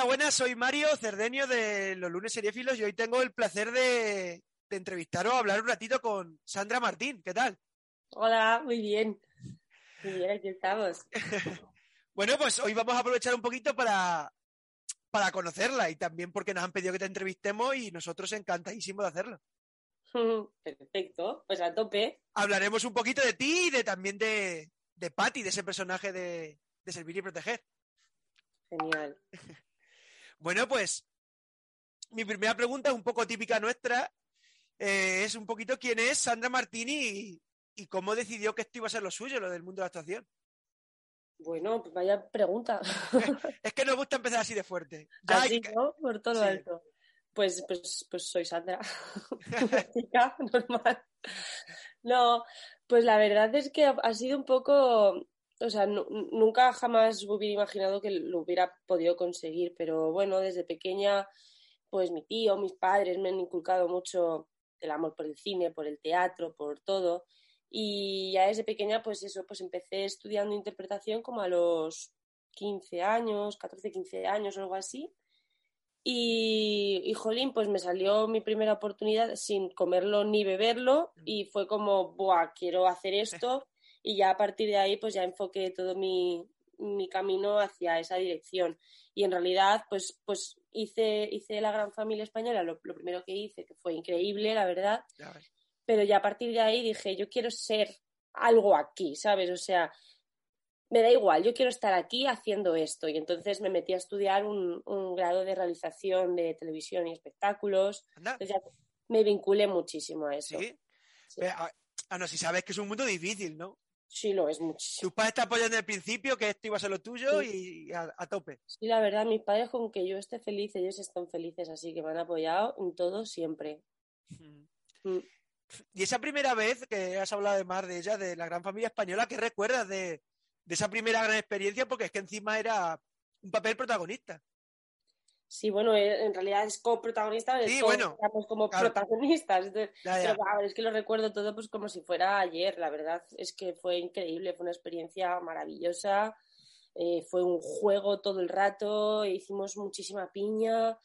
Hola, buenas, soy Mario Cerdeño de los lunes seriéfilos y hoy tengo el placer de, de entrevistaros, hablar un ratito con Sandra Martín. ¿Qué tal? Hola, muy bien. Muy bien, aquí estamos. bueno, pues hoy vamos a aprovechar un poquito para, para conocerla y también porque nos han pedido que te entrevistemos y nosotros encantadísimos de hacerlo. Perfecto, pues a tope. Hablaremos un poquito de ti y de también de, de Patty, de ese personaje de, de Servir y Proteger. Genial. Bueno, pues mi primera pregunta es un poco típica nuestra. eh, es un poquito quién es Sandra Martini y, y cómo decidió que esto iba a ser lo suyo, lo del mundo de la actuación. Bueno, pues vaya pregunta. Es que nos gusta empezar así de fuerte. Ya Así, hay ¿no? Por todo Sí. alto. Pues, pues, pues soy Sandra. Una chica normal. No, pues la verdad es que ha sido un poco. O sea, nu- nunca jamás hubiera imaginado que lo hubiera podido conseguir, pero bueno, desde pequeña, pues mi tío, mis padres me han inculcado mucho el amor por el cine, por el teatro, por todo. Y ya desde pequeña, pues eso, pues empecé estudiando interpretación como a los 15 años, 14, 15 años o algo así. Y, y jolín, pues me salió mi primera oportunidad sin comerlo ni beberlo y fue como, buah, quiero hacer esto y ya a partir de ahí pues ya enfoqué todo mi, mi camino hacia esa dirección. Y en realidad pues, pues hice, hice La Gran Familia Española, lo, lo primero que hice, que fue increíble, la verdad, Ya pero ya a partir de ahí dije, yo quiero ser algo aquí, ¿sabes? O sea, me da igual, yo quiero estar aquí haciendo esto. Y entonces me metí a estudiar un, un grado de realización de televisión y espectáculos. Entonces ya me vinculé muchísimo a eso. sí. Sí. Ah, no, si sabes que es un mundo difícil, ¿no? Sí, lo es muchísimo. Tus padres te apoyan desde el principio, que esto iba a ser lo tuyo y a, a tope. Sí, la verdad, mis padres con que yo esté feliz, ellos están felices, así que me han apoyado en todo siempre. Mm. Y esa primera vez que has hablado además de ella, de la gran familia española, ¿qué recuerdas de, de esa primera gran experiencia? Porque es que encima era un papel protagonista. Sí, bueno, eh, en realidad es coprotagonista, Sí, todos bueno, éramos como claro. protagonistas. Entonces, Ya, ya. Pero claro, es que lo recuerdo todo pues como si fuera ayer, la verdad es que fue increíble, fue una experiencia maravillosa, eh, fue un juego todo el rato, hicimos muchísima piña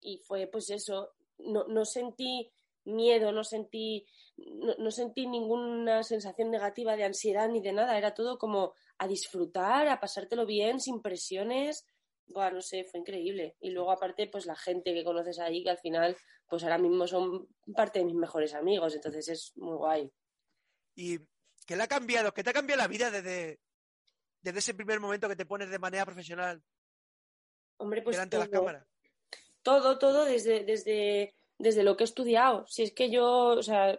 y fue pues eso, no, no sentí miedo, no sentí, no, no sentí ninguna sensación negativa de ansiedad ni de nada, era todo como a disfrutar, a pasártelo bien, sin presiones. Buah, no sé, fue increíble. Y luego aparte, pues la gente que conoces ahí, que al final, pues ahora mismo son parte de mis mejores amigos, entonces es muy guay. ¿Y qué le ha cambiado? ¿Qué te ha cambiado la vida desde, desde ese primer momento que te pones de manera profesional Hombre, pues delante de las todo, cámaras? todo, todo desde, desde, desde lo que he estudiado. Si es que yo, o sea,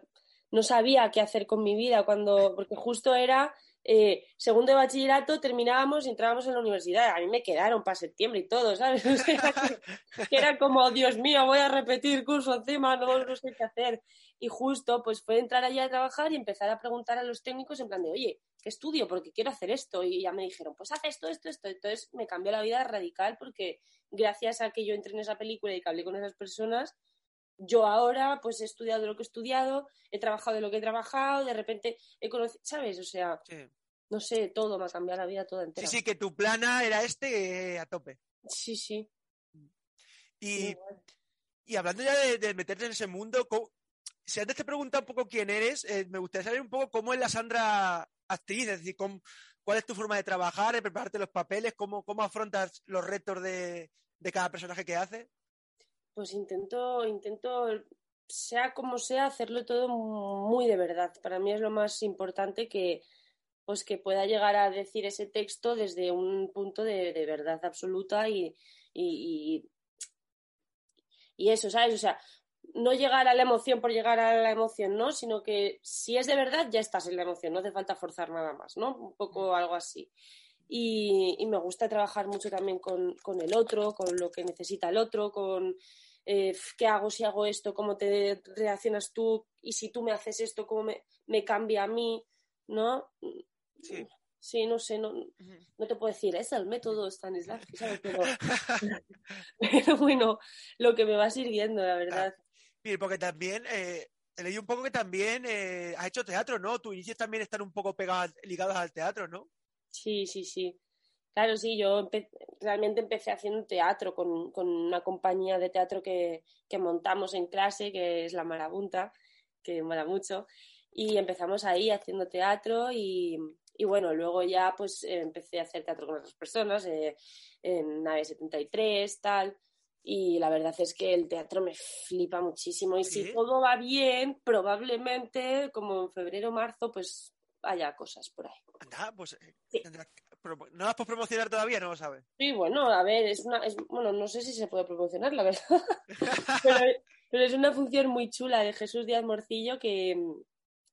no sabía qué hacer con mi vida cuando, porque justo era eh, segundo de bachillerato, terminábamos y entrábamos en la universidad. A mí me quedaron para septiembre y todo, ¿sabes? Que era como, Dios mío, voy a repetir curso encima, no, no sé qué hacer. Y justo, pues fue entrar allí a trabajar y empezar a preguntar a los técnicos en plan de, oye, ¿qué estudio? Porque quiero hacer esto. Y ya me dijeron, pues haz esto, esto, esto. Entonces me cambió la vida radical porque gracias a que yo entré en esa película y que hablé con esas personas, yo ahora pues he estudiado lo que he estudiado, he trabajado de lo que he trabajado, de repente he conocido, ¿sabes? O sea, Sí. no sé, todo me ha cambiado la vida toda sí, entera. sí, que tu plana era este eh, a tope. sí, sí. Y, y hablando ya de, de meterte en ese mundo, ¿cómo- si antes te preguntaba un poco quién eres, eh, me gustaría saber un poco cómo es la Sandra actriz, es decir, cómo- cuál es tu forma de trabajar, de prepararte los papeles, cómo, cómo afrontas los retos de, de cada personaje que haces. Pues intento, intento, sea como sea, hacerlo todo muy de verdad. Para mí es lo más importante que, pues que pueda llegar a decir ese texto desde un punto de, de verdad absoluta y, y, y, eso, ¿sabes? O sea, no llegar a la emoción por llegar a la emoción, ¿no? Sino que si es de verdad, ya estás en la emoción, no hace falta forzar nada más, ¿no? Un poco algo así. Y, y me gusta trabajar mucho también con, con, el otro, con lo que necesita el otro, con eh, qué hago si hago esto, cómo te reaccionas tú y si tú me haces esto, cómo me, me cambia a mí, ¿no? Sí. Sí, no sé, no, no te puedo decir, es el método Stanislavski, ¿sabes? Pero, pero bueno, lo que me va sirviendo, la verdad. Mire, porque también eh, leído un poco que también eh, has hecho teatro, ¿no? Tus inicios también están un poco pegados, ligados al teatro, ¿no? Sí, sí, sí. Claro, sí, yo realmente empecé haciendo teatro con, con una compañía de teatro que, que, montamos en clase, que es La Marabunta, que mola mucho, y empezamos ahí haciendo teatro y, y bueno, luego ya pues empecé a hacer teatro con otras personas, eh, en Nave 73, tal, y la verdad es que el teatro me flipa muchísimo y si todo va bien, probablemente como en febrero o marzo, pues haya cosas por ahí. Anda, pues eh, ¿No las puedes promocionar todavía? No lo sabes. Sí, bueno, a ver, es una. Es, bueno, no sé si se puede promocionar, la verdad. pero, es una función muy chula de Jesús Díaz Morcillo que,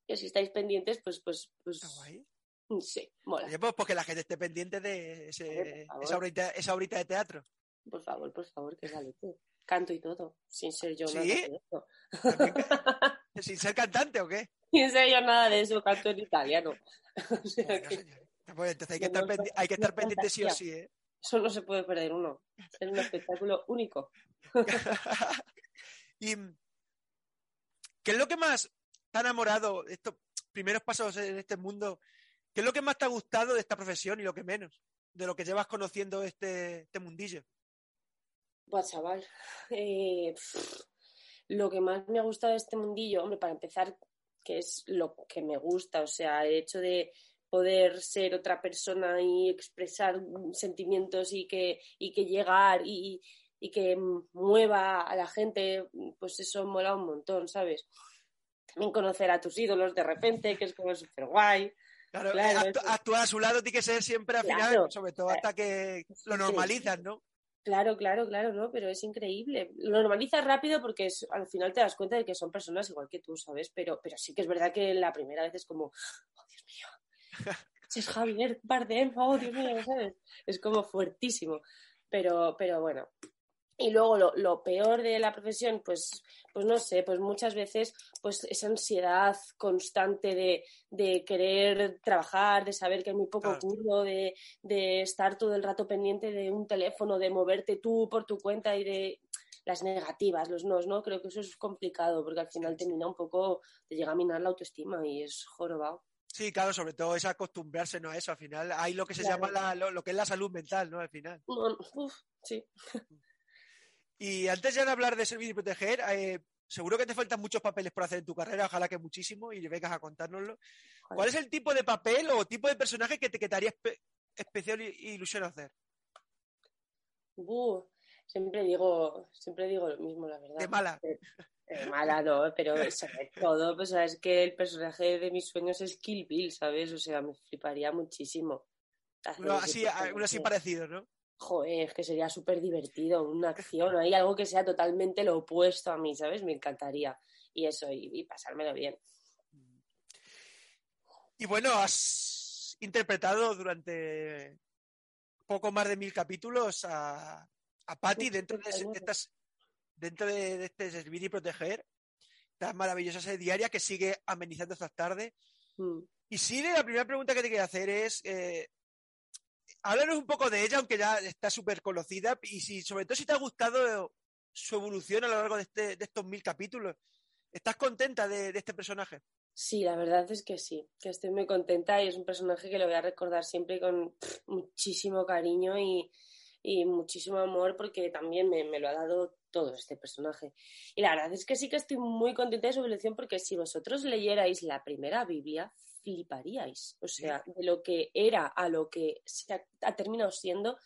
si estáis pendientes, pues. pues, pues guay? Sí, mola. pues porque la gente esté pendiente de esa, horita, esa horita de teatro. Por favor, por favor, que sale tú. Canto y todo, sin ser yo nada de eso. ¿Sin ser cantante o qué? Sin ser yo nada de eso, canto en italiano. Pues entonces hay que, estar, hay que estar pendiente sí o sí, ¿eh? Eso no se puede perder uno. Es un espectáculo único. ¿Y qué es lo que más te ha enamorado estos primeros pasos en este mundo? ¿Qué es lo que más te ha gustado de esta profesión y lo que menos? De lo que llevas conociendo este, este mundillo. Pues chaval, eh, lo que más me ha gustado de este mundillo, hombre, para empezar, que es lo que me gusta, o sea, el hecho de poder ser otra persona y expresar sentimientos y que, y que llegar y, y que mueva a la gente, pues eso mola un montón, ¿sabes? También conocer a tus ídolos de repente, que es como súper guay. Claro, actuar a su lado tiene que ser siempre al final, sobre todo hasta que lo normalizas, ¿no? Claro, claro, claro, ¿no? Pero es increíble. Lo normalizas rápido porque es, al final te das cuenta de que son personas igual que tú, ¿sabes? Pero, pero sí que es verdad que la primera vez es como, oh Dios mío, es Javier Bardem, oh Dios mío, ¿sabes? Es como fuertísimo. Pero, pero bueno. Y luego lo, peor de la profesión, pues, pues no sé, pues muchas veces pues esa ansiedad constante de, querer trabajar, de saber que hay muy poco curro, de, de estar todo el rato pendiente de un teléfono, de moverte tú por tu cuenta y de las negativas, los nos, ¿no? Creo que eso es complicado porque al final termina un poco, te llega a minar la autoestima y es jorobado. Sí, claro, sobre todo es acostumbrarse ¿no? a eso. Al final hay lo que se llama lo, que es la salud mental, ¿no? Al final. sí. Y antes ya de hablar de servir y proteger, eh, seguro que te faltan muchos papeles por hacer en tu carrera, ojalá que muchísimo, y vengas a contárnoslo. ¿Cuál es el tipo de papel o tipo de personaje que te, que haría especial ilusión hacer? siempre digo, siempre digo lo mismo, la verdad. De mala. Eh, mala no, pero sobre todo, pues es que el personaje de mis sueños es Kill Bill, ¿sabes? O sea, me fliparía muchísimo. Uno así, uno así parecido, ¿no? Joder, es que sería súper divertido, una acción, hay algo que sea totalmente lo opuesto a mí, ¿sabes? Me encantaría. Y eso, y, pasármelo bien. Y bueno, has interpretado durante poco más de mil capítulos a, a Patty dentro de, estas dentro de, este servir y proteger, esta maravillosa serie diaria que sigue amenizando estas tardes. Mm. Y sí, la primera pregunta que te quiero hacer es, eh, háblanos un poco de ella, aunque ya está súper conocida, y si, sobre todo si te ha gustado su evolución a lo largo de, este, de estos mil capítulos. ¿Estás contenta de, este personaje? Sí, la verdad es que sí, que estoy muy contenta y es un personaje que lo voy a recordar siempre con muchísimo cariño y, y muchísimo amor porque también me, me, lo ha dado todo este personaje. Y la verdad es que sí que estoy muy contenta de su evolución porque si vosotros leyerais la primera Biblia, fliparíais. O sea, de lo que era a lo que se ha, terminado siendo,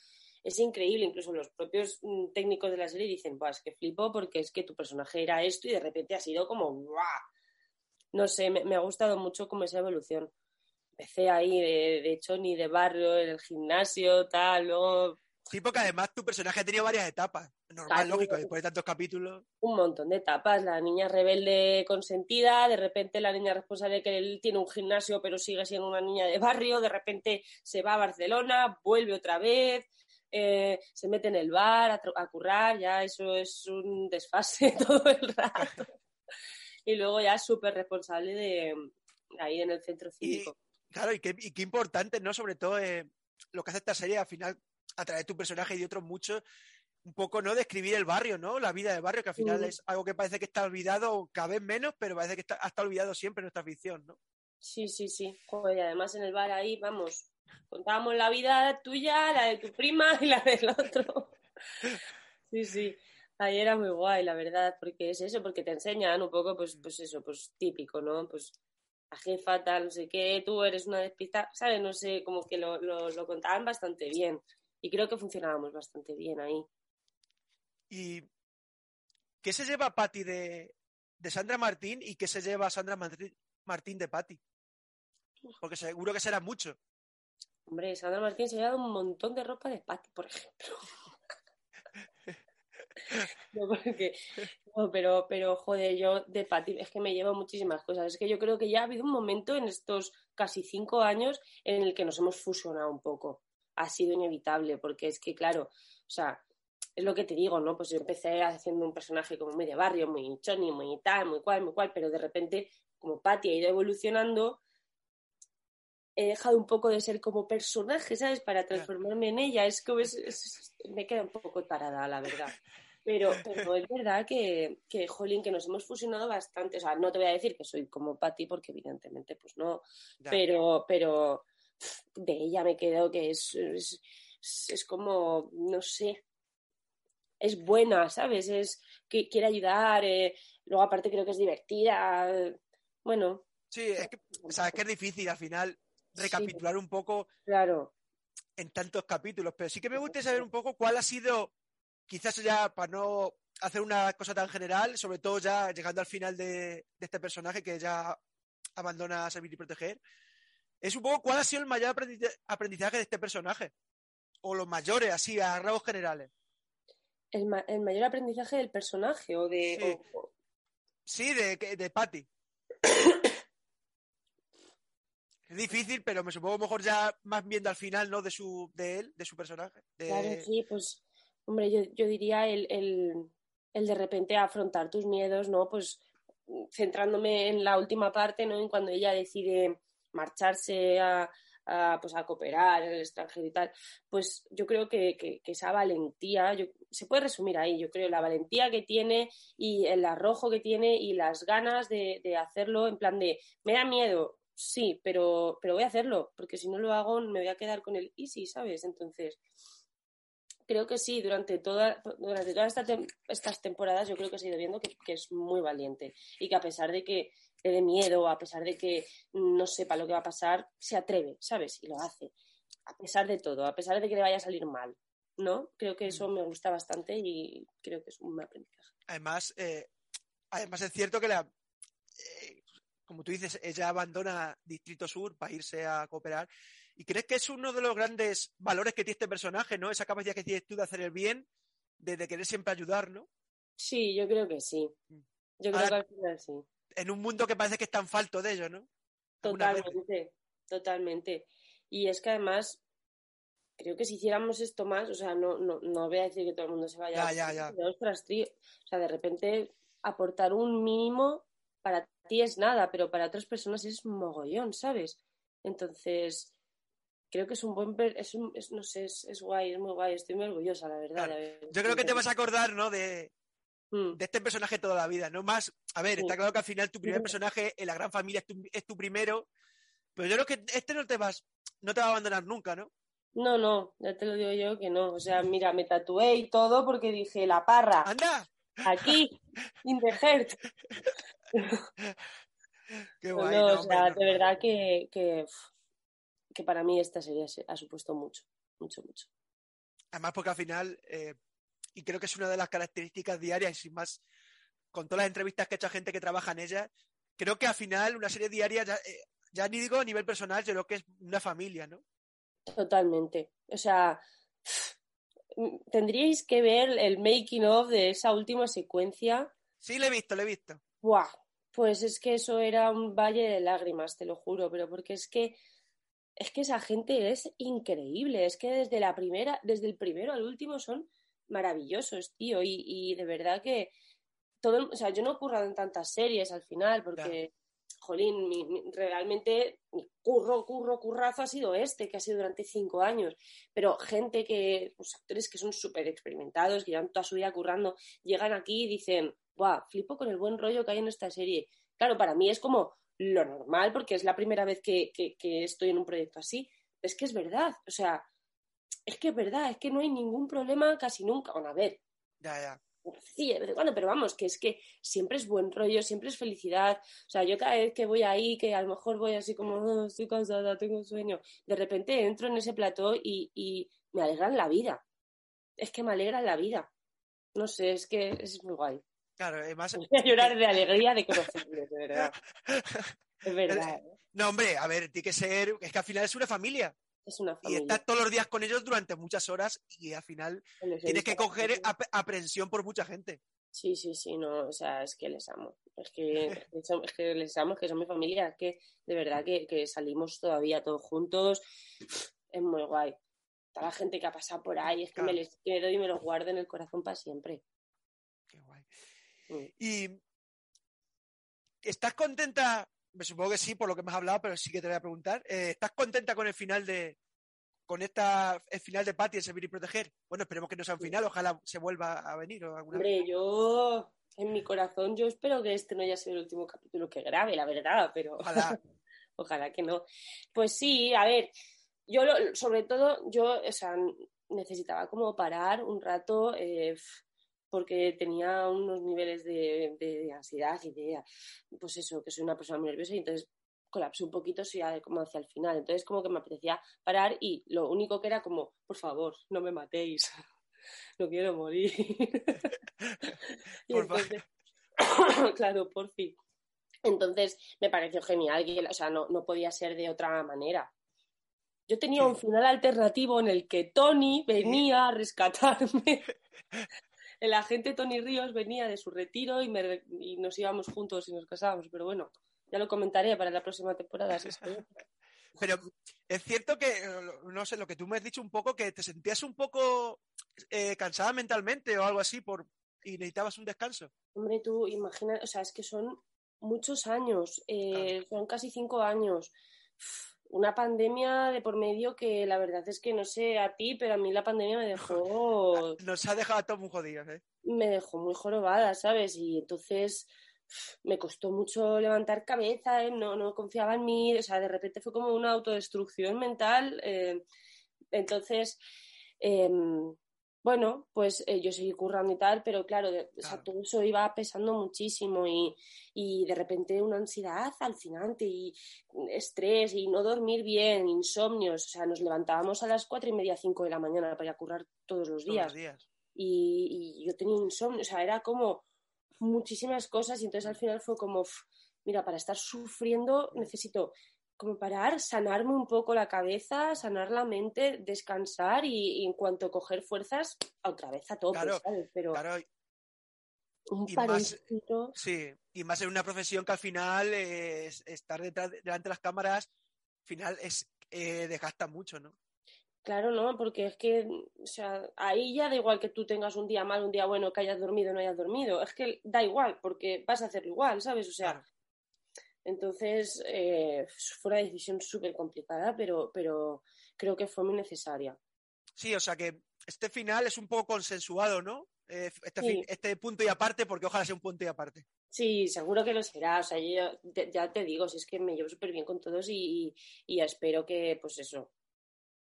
es increíble. Incluso los propios mm, técnicos de la serie dicen, pues que flipo porque es que tu personaje era esto y de repente ha sido como, ¡guau! No sé, me, ha gustado mucho como esa evolución. Empecé ahí, de, de hecho, ni de barrio, en el gimnasio, tal, luego Sí, porque además tu personaje ha tenido varias etapas. Normal, lógico, después de tantos capítulos. Un montón de etapas. La niña rebelde consentida, de repente la niña responsable que él tiene un gimnasio pero sigue siendo una niña de barrio, de repente se va a Barcelona, vuelve otra vez, eh, se mete en el bar a, currar, ya eso es un desfase todo el rato. y luego ya es súper responsable de ahí en el centro cívico. claro, y qué, importante, ¿no? Sobre todo eh, lo que hace esta serie al final a través de tu personaje y de otros muchos, un poco, ¿no? Describir el barrio, ¿no? La vida del barrio, que al final es algo que parece que está olvidado cada vez menos, pero parece que está, ha estado olvidado siempre en nuestra ficción, ¿no? Sí, sí, sí. y además en el bar ahí, vamos, contábamos la vida tuya, la de tu prima y la del otro. Sí, sí. Ahí era muy guay, la verdad, porque es eso, porque te enseñan un poco, pues, pues eso, pues típico, ¿no? Pues la jefa, tal, no sé qué, tú eres una despista, ¿sabes? No sé, como que lo, lo, contaban bastante bien. Y creo que funcionábamos bastante bien ahí. ¿Y qué se lleva Patti de, de Sandra Martín y qué se lleva Sandra Martín de Patti? Porque seguro que será mucho. Hombre, Sandra Martín se ha llevado un montón de ropa de Patti, por ejemplo. No, no, pero, pero joder, yo de Patti es que me llevo muchísimas cosas. Es que yo creo que ya ha habido un momento en estos casi cinco años en el que nos hemos fusionado un poco. Ha sido inevitable, porque es que, claro, o sea, es lo que te digo, ¿no? Pues yo empecé haciendo un personaje como muy de barrio, muy choni, muy tal, muy cual, muy cual, pero de repente, como Patti ha ido evolucionando, he dejado un poco de ser como personaje, ¿sabes? Para transformarme en ella. Es como, me queda un poco tarada, la verdad. Pero, pero es verdad que, que, jolín, que nos hemos fusionado bastante. O sea, no te voy a decir que soy como Patty, porque evidentemente, pues no. Pero, pero de ella me quedo que es, es, como, no sé, es buena, ¿sabes? Es que quiere ayudar. Eh, luego, aparte, creo que es divertida. Bueno. Sí, es que, o sea, es que es difícil al final recapitular un poco. Claro. En tantos capítulos. Pero sí que me gustaría saber un poco cuál ha sido quizás ya para no hacer una cosa tan general, sobre todo ya llegando al final de, este personaje que ya abandona a servir y proteger, es un poco cuál ha sido el mayor aprendizaje de este personaje. O los mayores, así, a rasgos generales. El, mayor aprendizaje del personaje o de. Sí, de, de Patty. es difícil, pero me supongo mejor ya más viendo al final, ¿no? De su, de él, de su personaje. Claro, sí, pues hombre, yo, yo diría el, el, el, de repente afrontar tus miedos, ¿no? Pues centrándome en la última parte, ¿no? En cuando ella decide marcharse a, a, pues a cooperar en el extranjero y tal, pues yo creo que, que, esa valentía, yo, se puede resumir ahí, yo creo, la valentía que tiene y el arrojo que tiene y las ganas de, de hacerlo en plan de, me da miedo, sí, pero, pero voy a hacerlo, porque si no lo hago me voy a quedar con el easy, ¿sabes? Entonces, creo que sí, durante, toda, durante todas estas temporadas yo creo que he ido viendo que, es muy valiente y que a pesar de que le dé miedo, a pesar de que no sepa lo que va a pasar, se atreve, ¿sabes? Y lo hace. A pesar de todo, a pesar de que le vaya a salir mal, ¿no? Creo que eso mm. me gusta bastante y creo que es un aprendizaje. Además, eh, además es cierto que la, eh, como tú dices, ella abandona Distrito Sur para irse a cooperar ¿Y crees que es uno de los grandes valores que tiene este personaje, ¿no? Esa capacidad que tienes tú de hacer el bien, de, querer siempre ayudar, ¿no? Sí, yo creo que sí. Mm. Yo creo que al final sí. En un mundo que parece que está en falto de ello, ¿no? Totalmente, totalmente. Y es que además, creo que si hiciéramos esto más, o sea, no, no, no voy a decir que todo el mundo se vaya. Ya, ya, ya. Ostras, tío. O sea, de repente aportar un mínimo para ti es nada, pero para otras personas es mogollón, ¿sabes? Entonces, creo que es un buen es, un, no sé es, guay es muy guay estoy muy orgullosa la verdad yo creo que te vas a acordar no de. De este personaje toda la vida no más a ver está claro que al final tu primer personaje en la gran familia es tu, primero pero yo creo que este no te vas no te va a abandonar nunca no no no ya te lo digo yo que no. O sea mira me tatué y todo porque dije la parra anda aquí in the heart. Qué guay, no, o sea, de verdad que, que que para mí esta serie ha supuesto mucho, mucho, mucho. Además, porque al final, eh, y creo que es una de las características diarias, y sin más, con todas las entrevistas que ha hecho gente que trabaja en ella, creo que al final una serie diaria, ya, eh, ya ni digo a nivel personal, yo creo que es una familia, ¿no? Totalmente. O sea, tendríais que ver el making of de esa última secuencia. Sí, lo he visto, lo he visto. Buah, pues es que eso era un valle de lágrimas, te lo juro, pero porque es que es que esa gente es increíble, es que desde la primera, desde el primero al último son maravillosos, tío, y, de verdad que todo, o sea, yo no he currado en tantas series al final, porque, jolín, realmente mi curro, curro, currazo ha sido este, que ha sido durante cinco años, pero gente que, pues actores que son súper experimentados, que llevan toda su vida currando, llegan aquí y dicen, guau, flipo con el buen rollo que hay en esta serie. Claro, para mí es como, lo normal, porque es la primera vez que, estoy en un proyecto así, es que es verdad, o sea, es que es verdad, es que no hay ningún problema casi nunca. Bueno, a ver. Ya, ya. Sí, de vez en cuando, pero vamos, que es que siempre es buen rollo, siempre es felicidad. O sea, yo cada vez que voy ahí, que a lo mejor voy así como, oh, estoy cansada, tengo sueño, de repente entro en ese plató y, y me alegran la vida. Es que me alegran la vida. No sé, es que es muy guay. Claro, además. Voy a llorar de alegría de conocerles, de verdad. Es verdad. ¿eh? No, hombre, a ver, tiene que ser. Es que al final es una familia. Es una Y estás todos los días con ellos durante muchas horas y al final tienes que coger ap- aprensión por mucha gente. Sí, sí, sí, no, o sea, es que les amo. Es que, es que les amo, es que son mi familia, es que de verdad que, que salimos todavía todos juntos. Es muy guay. Toda la gente que ha pasado por ahí, es que me les quedo y me los guardo en el corazón para siempre. Qué guay. Mm. Y. ¿Estás contenta? Me supongo que sí, por lo que me has hablado, pero sí que te voy a preguntar. eh, ¿Estás contenta con el final de. con esta el final de Patty en Servir y Proteger? Bueno, esperemos que no sea un final, ojalá se vuelva a venir o alguna vez. Hombre, yo, en mi corazón, yo espero que este no haya sido el último capítulo que grabe, la verdad, pero Ojalá. ojalá que no. Pues sí, a ver, yo lo- sobre todo, yo, o sea, necesitaba como parar un rato eh, porque tenía unos niveles de, de ansiedad y de, pues eso, que soy una persona muy nerviosa y entonces colapsé un poquito sí, a- como hacia el final. Entonces como que me apetecía parar y lo único que era como, por favor, no me matéis, no quiero morir. y Por entonces, claro, por fin. Entonces me pareció genial, que, o sea, no, no podía ser de otra manera. Yo tenía un final alternativo en el que Tony venía a rescatarme. El agente Tony Ríos venía de su retiro y, me y nos íbamos juntos y nos casábamos. Pero bueno, ya lo comentaré para la próxima temporada. si Pero es cierto que, eh, no sé, lo que tú me has dicho un poco, que te sentías un poco eh, cansada mentalmente o algo así por y necesitabas un descanso. Hombre, tú imagina, o sea, es que son muchos años, eh, son casi cinco años. Una pandemia de por medio que la verdad es que no sé a ti, pero a mí la pandemia me dejó Nos ha dejado a todos muy jodidos, ¿eh? me dejó muy jorobada, ¿sabes? Y entonces me costó mucho levantar cabeza, ¿eh? no, no confiaba en mí, o sea, de repente fue como una autodestrucción mental. eh, entonces, em, bueno, pues eh, yo seguí currando y tal, pero claro, de- o sea, todo eso iba pesando muchísimo y, y de repente una ansiedad alucinante y estrés y no dormir bien, insomnios, o sea, nos levantábamos a las cuatro y media, cinco de la mañana para ir a currar todos los Todos días los días. y, y yo tenía insomnio, o sea, era como muchísimas cosas y entonces al final fue como, "Uf, mira, para estar sufriendo necesito como parar, sanarme un poco la cabeza, sanar la mente, descansar y, y en cuanto coger fuerzas, otra vez a tope, Claro, ¿sabes? Pero Claro, un y más- sí. Y más en una profesión que al final es- estar detrás, delante de las cámaras, al final es eh, desgasta mucho, ¿no? claro, ¿no? Porque es que, o sea, ahí ya da igual que tú tengas un día mal, un día bueno, que hayas dormido o no hayas dormido, es que da igual, porque vas a hacerlo igual, ¿sabes? O sea, Claro. Entonces, eh, fue una decisión súper complicada, pero, pero creo que fue muy necesaria. Sí, o sea que este final es un poco consensuado, ¿no? Eh, este, Sí. este punto y aparte, porque ojalá sea un punto y aparte. Sí, seguro que lo será. O sea, yo te- ya te digo, si es que me llevo súper bien con todos y, y- y espero que, pues eso,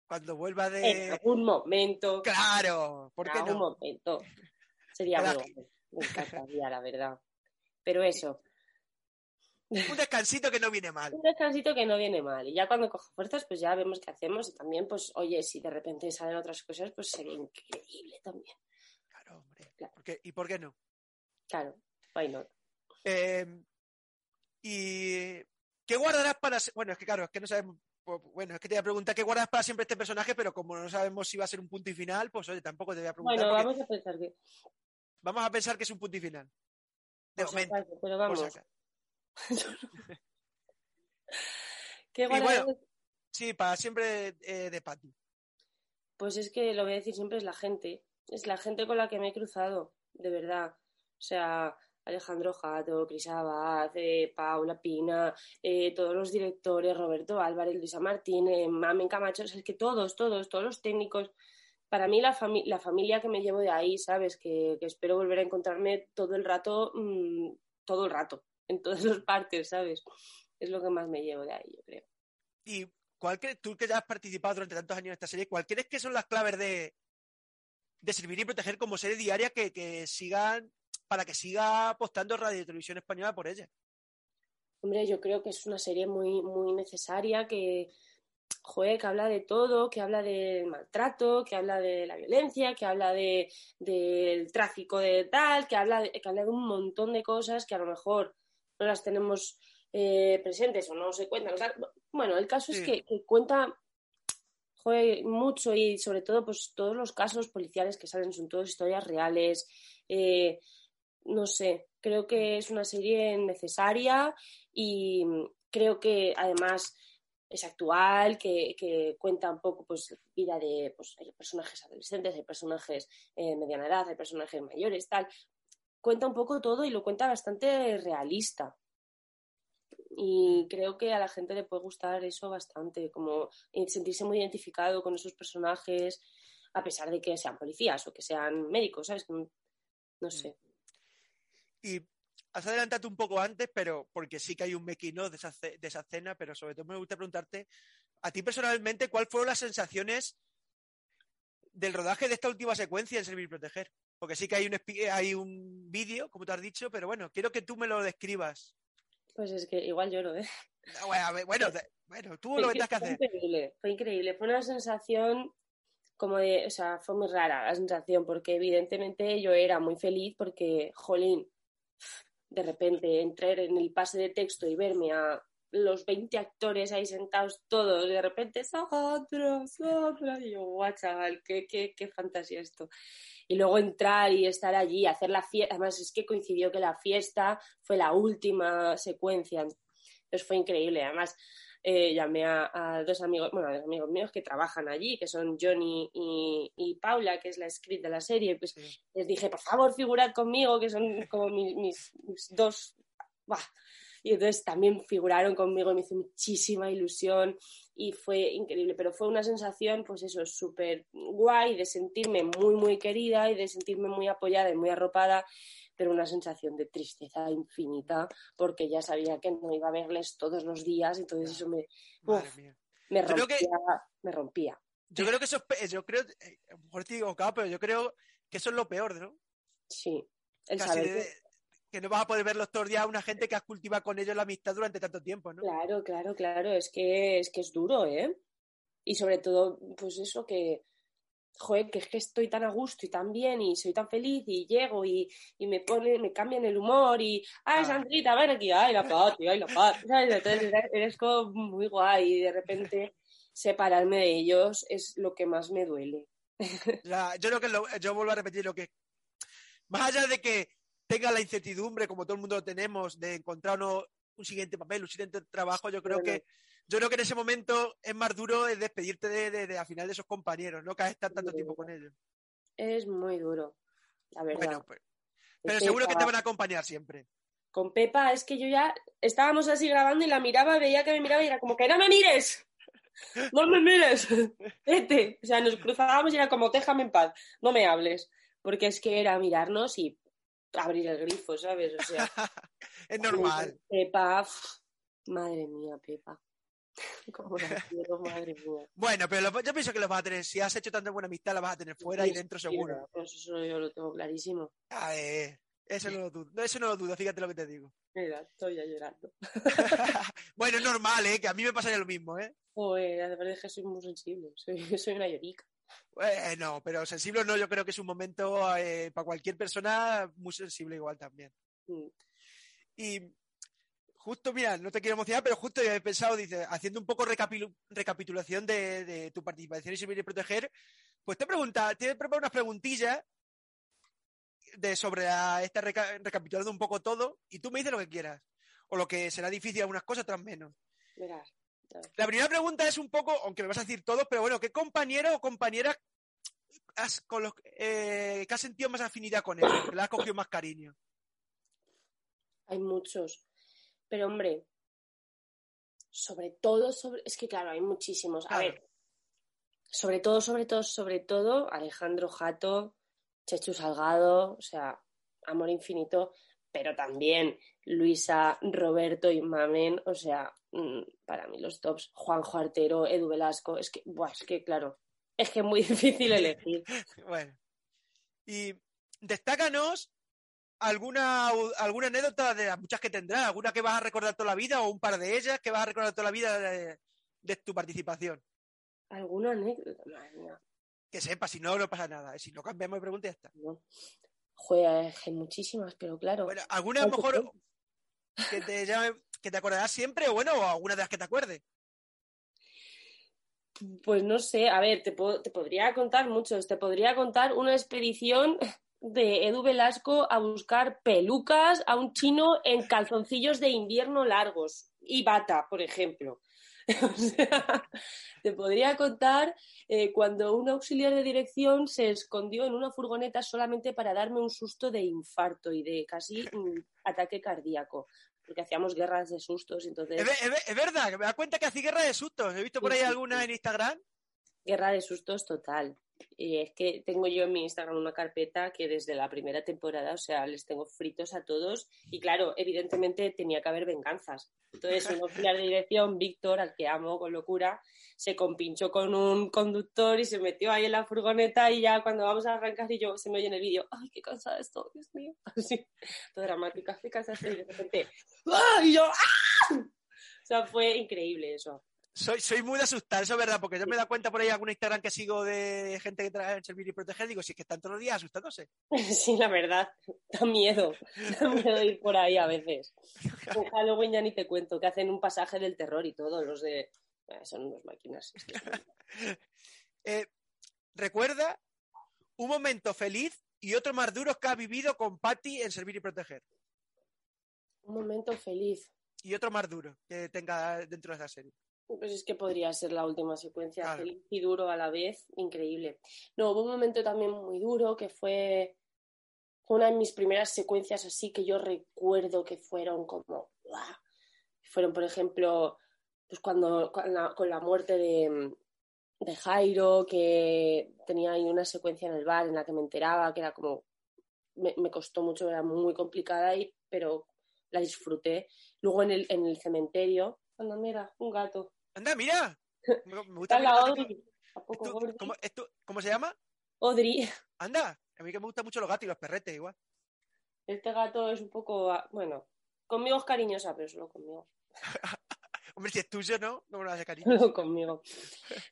Cuando vuelva en de... algún momento, Claro, ¿por en algún no? momento, sería guay. Me encantaría, la verdad. Pero eso, Un descansito que no viene mal. un descansito que no viene mal. Y ya cuando cojo fuerzas, pues ya vemos qué hacemos. Y también, pues, oye, si de repente salen otras cosas, pues sería increíble también. Claro, hombre. Claro. ¿Por qué- ¿Y por qué no? Claro, why not? Eh, ¿Y qué guardarás para... Bueno, es que claro, es que no sabemos... pues, Bueno, es que te voy a preguntar qué guardas para siempre este personaje, pero como no sabemos si va a ser un punto y final, pues oye, tampoco te voy a preguntar. Bueno, vamos a pensar que. vamos a pensar que es un punto y final. De si momento, acaso, pero vamos. ¿Qué Y bueno. Sí, para siempre eh, de Patty. Pues es que lo voy a decir siempre, es la gente. Es la gente con la que me he cruzado, de verdad. O sea, Alejandro Jato, Cris Abad, eh, Paula Pina, eh, todos los directores, Roberto Álvarez, Luisa Martínez, Mamen Camacho, o sea, es que todos, todos, todos los técnicos. Para mí la, fami- la familia que me llevo de ahí, ¿sabes? Que, que espero volver a encontrarme todo el rato, mm, todo el rato, en todas las partes, ¿sabes? Es lo que más me llevo de ahí, yo creo. Y ¿cuál tú que ya has participado durante tantos años en esta serie, ¿cuál crees que son las claves de, de servir y proteger como serie diaria que, que sigan, para que siga apostando Radio y Televisión Española por ella? Hombre, yo creo que es una serie muy, muy necesaria, que, joder, que habla de todo, que habla del maltrato, que habla de la violencia, que habla de, del tráfico de tal, que habla de, que habla de un montón de cosas que a lo mejor no las tenemos eh, presentes o no se cuentan. Bueno, el caso es que, cuenta joder, mucho y sobre todo pues todos los casos policiales que salen son todas historias reales. Eh, no sé, creo que es una serie necesaria y creo que además es actual, que, cuenta un poco pues vida de pues hay personajes adolescentes, hay personajes eh, mediana edad, hay personajes mayores, tal. Cuenta un poco todo y lo cuenta bastante realista. Y creo que a la gente le puede gustar eso bastante, como sentirse muy identificado con esos personajes, a pesar de que sean policías o que sean médicos, ¿sabes? No sé. Y has adelantado un poco antes, pero porque sí que hay un mequino de esa, de esa cena, pero sobre todo me gusta preguntarte, a ti personalmente, ¿cuáles fueron las sensaciones del rodaje de esta última secuencia en Servir y Proteger? Porque sí que hay un, hay un vídeo, como te has dicho, pero bueno, quiero que tú me lo describas. Pues es que igual lloro, ¿eh? Bueno, bueno, tú lo que tienes que hacer. Fue increíble, fue increíble. Fue una sensación como de, o sea, fue muy rara la sensación, porque evidentemente yo era muy feliz porque, jolín, de repente entrar en el pase de texto y verme a los 20 actores ahí sentados todos, de repente, Sandra, Sandra, y yo, guau, chaval, qué, qué, qué fantasía esto. Y luego entrar y estar allí, hacer la fiesta, además es que coincidió que la fiesta fue la última secuencia, entonces fue increíble, además eh, llamé a, dos amigos, bueno, a dos amigos míos que trabajan allí, que son Johnny y, Paula, que es la script de la serie, pues les dije, por favor, figurad conmigo, que son como mis, dos... Y entonces también figuraron conmigo, me hizo muchísima ilusión y fue increíble, pero fue una sensación, pues eso, súper guay, de sentirme muy, muy querida y de sentirme muy apoyada y muy arropada pero una sensación de tristeza infinita porque ya sabía que no iba a verles todos los días, entonces eso me, me rompía, me rompía. Yo creo que eso es, yo creo, eh, a lo mejor estoy equivocado, pero yo creo que eso es lo peor, ¿no? Sí, el que... no vas a poder verlos todos los días a una gente que has cultivado con ellos la amistad durante tanto tiempo, ¿no? Claro, claro, claro, es que es que es duro, ¿eh? Y sobre todo, pues eso que, joder, que es que estoy tan a gusto y tan bien y soy tan feliz y llego y, y me pone, me cambian el humor y, ay, Sandrita, ven aquí, ay, la paz, ay, la paz, Entonces eres como muy guay y de repente separarme de ellos es lo que más me duele. yo creo que yo vuelvo a repetir lo que, más allá de que tenga la incertidumbre, como todo el mundo lo tenemos, de encontrar un siguiente papel, un siguiente trabajo, yo creo que yo creo que en ese momento es más duro despedirte de, de, al final de esos compañeros, ¿no? Que has estado tanto tiempo con ellos. Es muy duro, la verdad. Bueno, pues, pero seguro que te van a acompañar siempre. Con Pepa es que yo ya estábamos así grabando y la miraba, veía que me miraba y era como que no me mires, no me mires, vete. O sea, nos cruzábamos y era como déjame en paz, no me hables, porque es que era mirarnos y abrir el grifo, ¿sabes? O sea, es normal. Pepa, madre mía, Pepa. madre mía. Bueno, pero yo pienso que los vas a tener. Si has hecho tanta buena amistad, la vas a tener fuera y dentro seguro. Eso yo lo tengo clarísimo. eso no lo dudo. Eso no lo dudo, fíjate lo que te digo. Mira, estoy ya llorando. bueno, es normal, ¿eh? Que a mí me pasaría lo mismo, ¿eh? Joder, además es que soy muy sensible. Soy, soy una llorica. Bueno, pero sensible no, yo creo que es un momento eh, para cualquier persona muy sensible igual también. Mm. Y justo, mira, no te quiero emocionar, pero justo he pensado, dice, haciendo un poco recapitulación de, tu participación y Servir y Proteger, pues te pregunta, te he preparado unas preguntillas de sobre esta recapitulando un poco todo y tú me dices lo que quieras. O lo que será difícil algunas cosas, otras menos. La primera pregunta es un poco, aunque me vas a decir todo, pero bueno, ¿qué compañero o compañera has, con los, eh, que has sentido más afinidad con él? Le has cogido más cariño. Hay muchos. Pero hombre, sobre todo, sobre... es que claro, hay muchísimos. A ver, sobre todo, sobre todo, sobre todo, Alejandro Jato, Chechu Salgado, o sea, amor infinito. Pero también Luisa, Roberto y Mamen, o sea, mm, para mí los tops, Juanjo Artero, Edu Velasco, es que, buah, es que claro, es que es muy difícil elegir. bueno, y destácanos alguna, alguna anécdota de las muchas que tendrás, alguna que vas a recordar toda la vida o un par de ellas que vas a recordar toda la vida de, de tu participación. ¿Alguna anécdota? Madre mía. Que sepa, si no, no pasa nada. Si no cambiamos de pregunta, ya está. No. Hay muchísimas, pero claro. Bueno, alguna a lo mejor que te, llame, que te acordarás siempre o bueno, o alguna de las que te acuerdes. Pues no sé, a ver, te, te podría contar muchos. Te podría contar una expedición de Edu Velasco a buscar pelucas a un chino en calzoncillos de invierno largos y bata, por ejemplo. O sea, te podría contar eh, cuando un auxiliar de dirección se escondió en una furgoneta solamente para darme un susto de infarto y de casi mm, ataque cardíaco, porque hacíamos guerras de sustos, entonces... Es, es es verdad, que me da cuenta que hace guerra de sustos. He visto por ahí alguna en Instagram. Guerra de sustos total. Y es que tengo yo en mi Instagram una carpeta que desde la primera temporada, o sea, les tengo fritos a todos. Y claro, evidentemente tenía que haber venganzas. Entonces, un auxiliar de dirección, Víctor, al que amo con locura, se compinchó con un conductor y se metió ahí en la furgoneta. Y ya cuando vamos a arrancar, y yo se me oye en el vídeo, ¡ay, qué cansada estoy, Dios mío! Así, todo dramática, qué cansada estoy. Y de repente, ¡ah! Y yo, ¡ah! O sea, fue increíble eso. Soy, soy muy de asustar, eso es verdad, porque yo me da cuenta por ahí algún Instagram que sigo de gente que trabaja en servir y proteger, digo, si es que están todos los días asustándose. Sí, la verdad, da miedo, da miedo ir por ahí a veces. En Halloween ya ni te cuento, que hacen un pasaje del terror y todo, los de... eh, son unos máquinas. Eh, recuerda un momento feliz y otro más duro que has vivido con Patty en servir y proteger. Un momento feliz. Y otro más duro que tenga dentro de esa serie. Pues es que podría ser la última secuencia, Claro. feliz y duro a la vez, increíble. No, hubo un momento también muy duro que fue una de mis primeras secuencias así que yo recuerdo que fueron como, ¡guau! Fueron, por ejemplo, pues cuando con la, con la muerte de, de Jairo, que tenía ahí una secuencia en el bar en la que me enteraba, que era como, me, me costó mucho, era muy complicada, y, pero la disfruté. Luego en el, en el cementerio, cuando mira, un gato. Anda, mira. Me, me gusta la Audrey. gatito. ¿A ¿Es poco tu- cómo se llama? Audrey. Anda. A mí que me gustan mucho los gatos y los perretes igual. Este gato es un poco, ah, bueno, conmigo es cariñosa, pero solo conmigo. Hombre, si es tuyo, ¿no? No me lo hace cariño. Solo conmigo.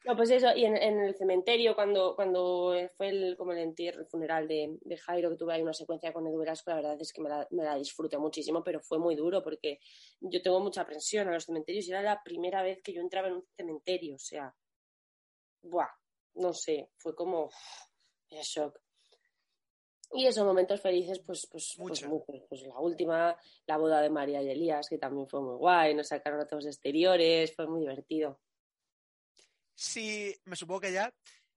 No, pues eso, y en, en el cementerio, cuando, cuando fue el, como el entierro, el funeral de, de Jairo, que tuve ahí una secuencia con Edu Velasco, la verdad es que me la, me la disfruté muchísimo, pero fue muy duro porque yo tengo mucha aprensión a los cementerios y era la primera vez que yo entraba en un cementerio, o sea, buah, no sé, fue como, era shock. Y esos momentos felices, pues, pues, pues. Pues la última, la boda de María y Elías, que también fue muy guay, nos sacaron a todos exteriores, fue muy divertido. Si, me supongo que ya.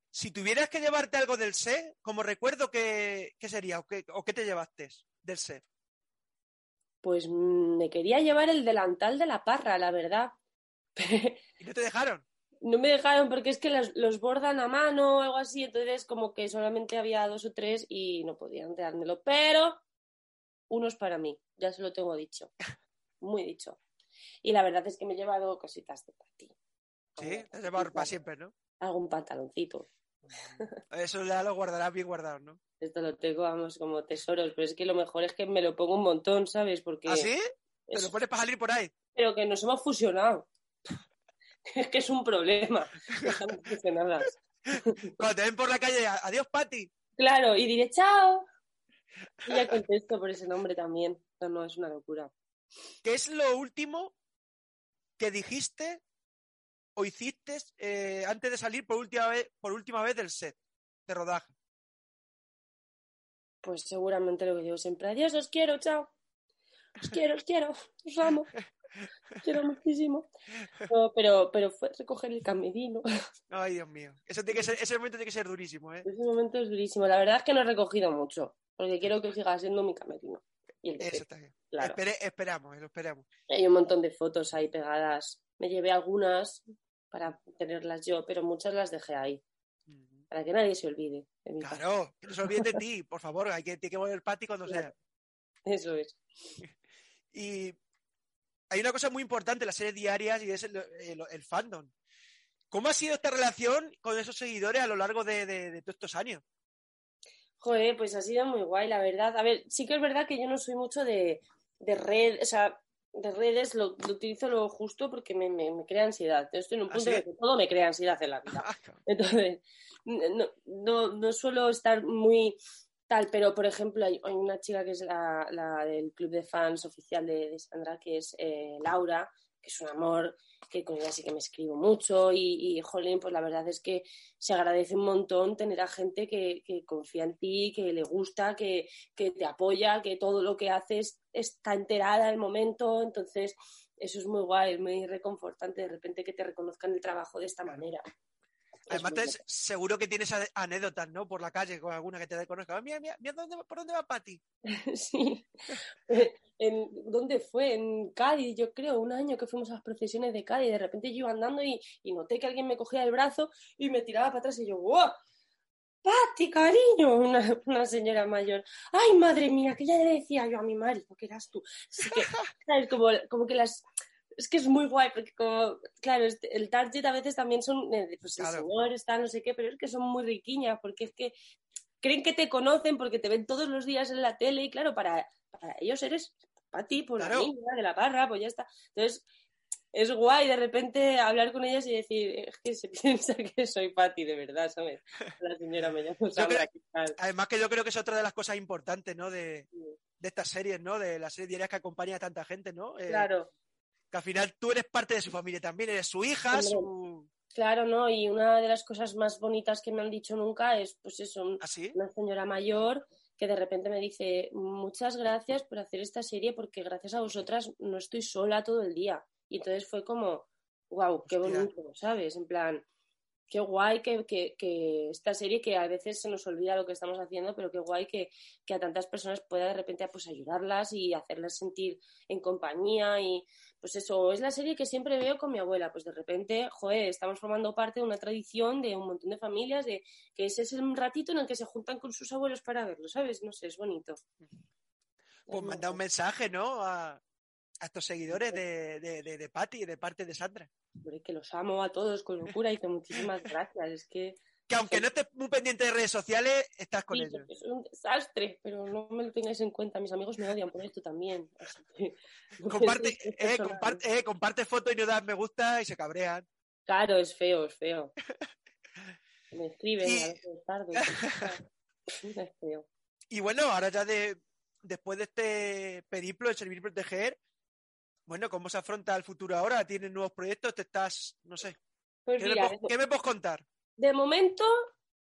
Si tuvieras que llevarte algo del set, como recuerdo, ¿qué, qué sería? ¿O qué, o qué te llevaste del set? Pues mm, me quería llevar el delantal de la parra, la verdad. ¿Y no te dejaron? No me dejaron porque es que los, los bordan a mano o algo así, entonces como que solamente había dos o tres y no podían dármelo. Pero uno es para mí, ya se lo tengo dicho. Muy dicho. Y la verdad es que me he llevado cositas de para ti. Sí, te has llevado para siempre, ¿no? Algún pantaloncito. Eso ya lo guardarás bien guardado, ¿no? Esto lo tengo, vamos, como tesoros, pero es que lo mejor es que me lo pongo un montón, ¿sabes? Porque ¿Ah, sí? Te lo pones para salir por ahí. pero que nos hemos fusionado. es que es un problema. Cuando te ven por la calle, adiós, Pati. Claro, y diré chao. Y ya contesto por ese nombre también. No, no, es una locura. ¿Qué es lo último que dijiste o hiciste eh, antes de salir por última vez, por última vez del set de rodaje? Pues seguramente lo que digo siempre, adiós, os quiero, chao. Os quiero, os quiero, os amo. Quiero muchísimo. No, pero, pero fue recoger el camerino. Ay, Dios mío. Eso tiene que ser, ese momento tiene que ser durísimo, ¿eh? Ese momento es durísimo. La verdad es que no he recogido mucho, porque quiero que siga siendo mi camerino. Y el Eso Pep, está bien. claro. Espere- esperamos, eh, lo esperamos. Hay un montón de fotos ahí pegadas. Me llevé algunas para tenerlas yo, pero muchas las dejé ahí, para que nadie se olvide de mí. Claro, que no se olviden de ti, por favor. Hay que, tiene que volver Pati cuando sea. Eso es. Y hay una cosa muy importante en las series diarias y es el, el, fandom. ¿Cómo ha sido esta relación con esos seguidores a lo largo de, de, todos estos años? Joder, pues ha sido muy guay, la verdad. A ver, sí que es verdad que yo no soy mucho de, de red, o sea, de redes lo, utilizo lo justo porque me, me, crea ansiedad. Estoy en un ¿Ah, punto de que todo me crea ansiedad en la vida. Ah, Entonces, no, no, no, suelo estar muy tal, pero por ejemplo hay, una chica que es la, la, del club de fans oficial de, Sandra, que es eh, Laura, que es un amor, que con ella sí que me escribo mucho y, y jolín, pues la verdad es que se agradece un montón tener a gente que, que confía en ti, que le gusta, que, que, te apoya, que todo lo que haces está enterada el momento, entonces eso es muy guay, es muy reconfortante de repente que te reconozcan el trabajo de esta manera. Además, seguro que tienes anécdotas, ¿no? Por la calle con alguna que te conozca. Mira, mira, mira ¿dónde, ¿por dónde va Pati? sí. Eh, ¿En, ¿Dónde fue? En Cádiz, yo creo, un año que fuimos a las procesiones de Cádiz. De repente yo iba andando y, y noté que alguien me cogía el brazo y me tiraba para atrás y yo, ¡wow! Pati, cariño, una, una, señora mayor. Ay, madre mía, que ya le decía yo a mi marido que eras tú. Así que, ¿sabes? Como, como que las, es que es muy guay, porque como, claro, el target a veces también son, eh, pues el señor está no sé qué, pero es que son muy riquiñas, porque es que creen que te conocen porque te ven todos los días en la tele y claro, para, para ellos eres para ti, por la niña de la barra, pues ya está. Entonces, es guay de repente hablar con ellas y decir, es que se piensa que soy Pati, de verdad, ¿sabes? La señora me llama. Además que yo creo que es otra de las cosas importantes, ¿no? De, de estas series, ¿no? De las series diarias que acompaña a tanta gente, ¿no? Eh, claro que al final tú eres parte de su familia también, eres su hija, su... Claro, ¿no? Y una de las cosas más bonitas que me han dicho nunca es, pues eso, ¿Ah, una señora mayor que de repente me dice, muchas gracias por hacer esta serie porque gracias a vosotras no estoy sola todo el día. Y entonces fue como, wow, qué bonito, ¿sabes? En plan, qué guay que, que, esta serie, que a veces se nos olvida lo que estamos haciendo, pero qué guay que, a tantas personas pueda de repente pues, ayudarlas y hacerlas sentir en compañía. Y pues eso, es la serie que siempre veo con mi abuela. Pues de repente, joder, estamos formando parte de una tradición de un montón de familias, de que ese es el ratito en el que se juntan con sus abuelos para verlo, ¿sabes? No sé, es bonito. Pues manda un mensaje, ¿no? A, a estos seguidores de, de, de, de Patti, de parte de Sandra. que los amo a todos con locura y que muchísimas gracias. Es que que aunque no estés muy pendiente de redes sociales, estás con ellos. Es un desastre, pero no me lo tengáis en cuenta. Mis amigos me odian por esto también. comparte, eh, comparte, eh, comparte fotos y no das me gusta y se cabrean. Claro, es feo, es feo. me escriben y... a veces tarde. es feo. Y bueno, ahora ya de, después de este periplo de servir y proteger, bueno, ¿cómo se afronta el futuro ahora? ¿Tienes nuevos proyectos? ¿Te estás, no sé? Pues ¿Qué, mira, me, ¿Qué me puedes contar? De momento,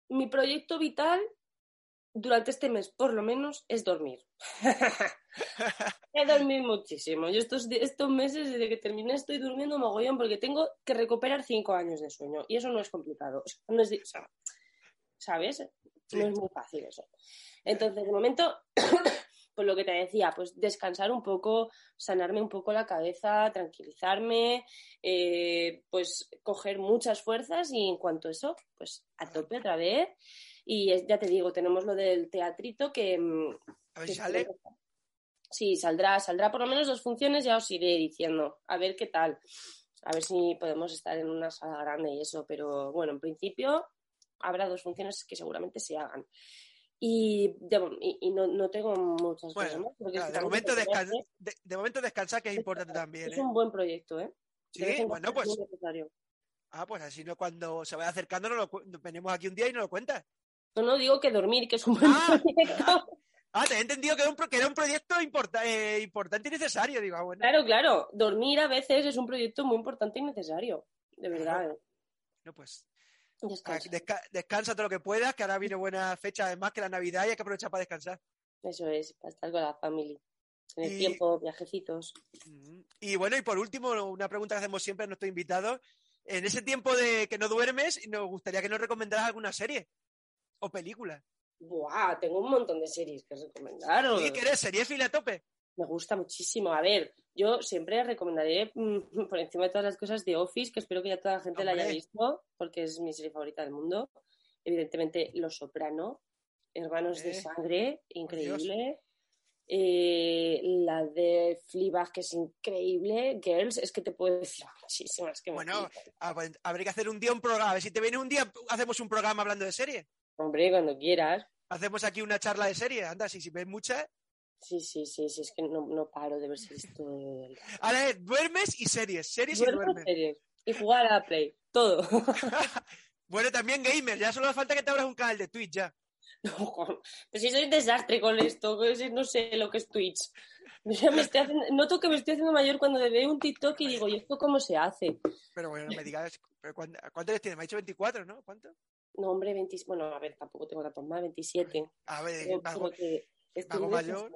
mi proyecto vital durante este mes, por lo menos, es dormir. He dormido muchísimo. Yo estos, estos meses, desde que terminé, estoy durmiendo mogollón porque tengo que recuperar cinco años de sueño. Y eso no es complicado. No es, ¿Sabes? No es muy fácil eso. Entonces, de momento, pues lo que te decía, pues descansar un poco, sanarme un poco la cabeza, tranquilizarme, eh, pues coger muchas fuerzas y en cuanto a eso, pues a tope otra vez. Y ya te digo, tenemos lo del teatrito que... Mm, a ver, ¿sale? Sí, saldrá, saldrá por lo menos dos funciones, ya os iré diciendo, a ver qué tal. A ver si podemos estar en una sala grande y eso, pero bueno, en principio habrá dos funciones que seguramente se hagan. Y, y, no, no, tengo muchas cosas más. de, momento de, momento descansar, que es importante también. Es un buen proyecto, ¿eh? Sí, bueno, pues. Ah, pues así no cuando se vaya acercando nos lo, venimos aquí un día y nos lo cuentas. No, no digo que dormir, que es un buen ah, proyecto. Ah, te he entendido que era un, que era un proyecto eh, importante y necesario, digo, ah, bueno. Claro, claro. Dormir a veces es un proyecto muy importante y necesario. De verdad. ¿eh? No, pues Descansa. todo lo que puedas, que ahora viene buena fecha, además que la Navidad y hay que aprovechar para descansar. Eso es, para estar con la familia. En el tiempo, viajecitos. Y bueno, y por último, una pregunta que hacemos siempre a nuestros invitados. En ese tiempo de que no duermes, nos gustaría que nos recomendaras alguna serie o película. Buah, tengo un montón de series que recomendaros. ¿Sí? ¿Quieres serie fila a tope? Me gusta muchísimo. A ver, yo siempre recomendaré mm, por encima de todas las cosas The Office, que espero que ya toda la gente la haya visto, porque es mi serie favorita del mundo. Evidentemente, Los Soprano, Hermanos de Sangre, increíble. eh, la de Fleabag, que es increíble, Girls, es que te puedo decir muchísimas. Que Bueno, ah, pues, habría que hacer un día un programa. A ver si te viene un día, hacemos un programa hablando de serie. Hombre, cuando quieras. Hacemos aquí una charla de serie. Anda, si, si ves muchas. Sí, sí, sí, sí, es que no, no paro de ver series todo el. Ahora es duermes y series. Series y Duermo, duermes. series. Y jugar a la Play, todo. Bueno, también gamer. Ya solo falta que te abras un canal de Twitch ya. No, pues si soy un desastre con esto, que si no sé lo que es Twitch. Me estoy haciendo- noto que me estoy haciendo mayor cuando veo un TikTok y digo, ¿y esto cómo se hace? Pero bueno, no me digas. pero ¿cuánt- ¿Cuántos tienes? Me ha dicho 24, ¿no? ¿Cuánto? No, hombre, 20, bueno, a ver, tampoco tengo tantos más, 27. A ver, Pero, pero que estoy mayor.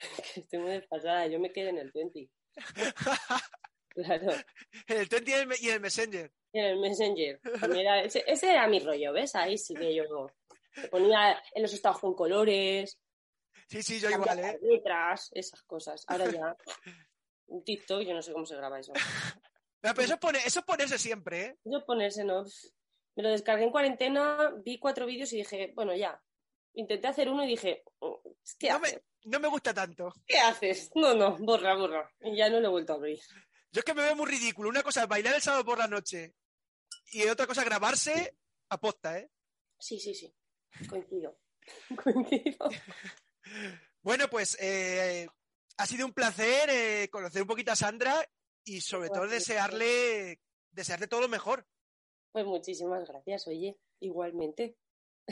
estoy muy desfasada, yo me quedé en el 20. Claro, en el 20 y en el, y el Messenger. en el Messenger. Mira, ese, ese era mi rollo, ¿ves? Ahí sí que yo me ponía en los estados con colores, Sí, sí, yo igual, ¿eh? letras, esas cosas. Ahora ya, un TikTok, yo no sé cómo se graba eso. Pero, pero eso, es pone- eso es ponerse siempre, ¿eh? Yo ponerse, no. Me lo descargué en cuarentena, vi cuatro vídeos y dije, bueno, ya. Intenté hacer uno y dije, "Oh, ¿qué No haces? me, no me gusta tanto. ¿Qué haces? No, no, borra, borra. Y ya no lo he vuelto a abrir. Yo es que me veo muy ridículo. Una cosa es bailar el sábado por la noche y otra cosa es grabarse a posta, ¿eh? Sí, sí, sí. Coincido. Coincido. Bueno, pues eh, ha sido un placer eh, conocer un poquito a Sandra y sobre todo Igualmente. desearle, desearle todo lo mejor. Pues muchísimas gracias, oye. Igualmente.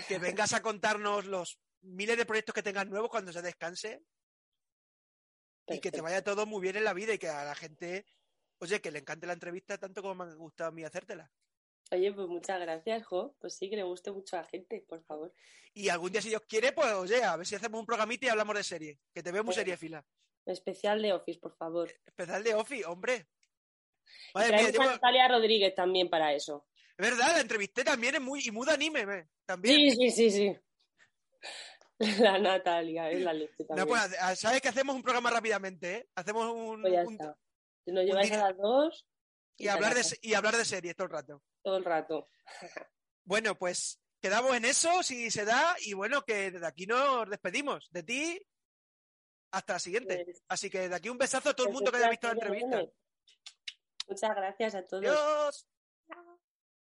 Que vengas a contarnos los miles de proyectos que tengas nuevos cuando se descanse y que te vaya todo muy bien en la vida y que a la gente, oye, que le encante la entrevista tanto como me ha gustado a mí hacértela. Oye, pues muchas gracias, Jo. Pues sí, que le guste mucho a la gente, por favor. Y algún día, si Dios quiere, pues oye, a ver si hacemos un programita y hablamos de serie. Que te veo muy Bueno. serie fila. Especial de Office, por favor. Especial de Office, hombre. Y a Natalia Rodríguez también para eso. Es verdad, la entrevisté también es muy, y muy de anime, me, también. Sí, sí, sí, sí. La Natalia, es la leche también. No, pues, a- ¿sabes que hacemos un programa rápidamente, eh? Hacemos un, Pues ya un- está. Si nos lleváis a las dos y hablar de y hablar de series todo el rato. todo el rato. Bueno, pues quedamos en eso si se da y bueno, que desde aquí nos despedimos de ti hasta la siguiente. Pues, Así que de aquí un besazo a todo el pues mundo que haya visto la entrevista. Muchas gracias a todos. Adiós.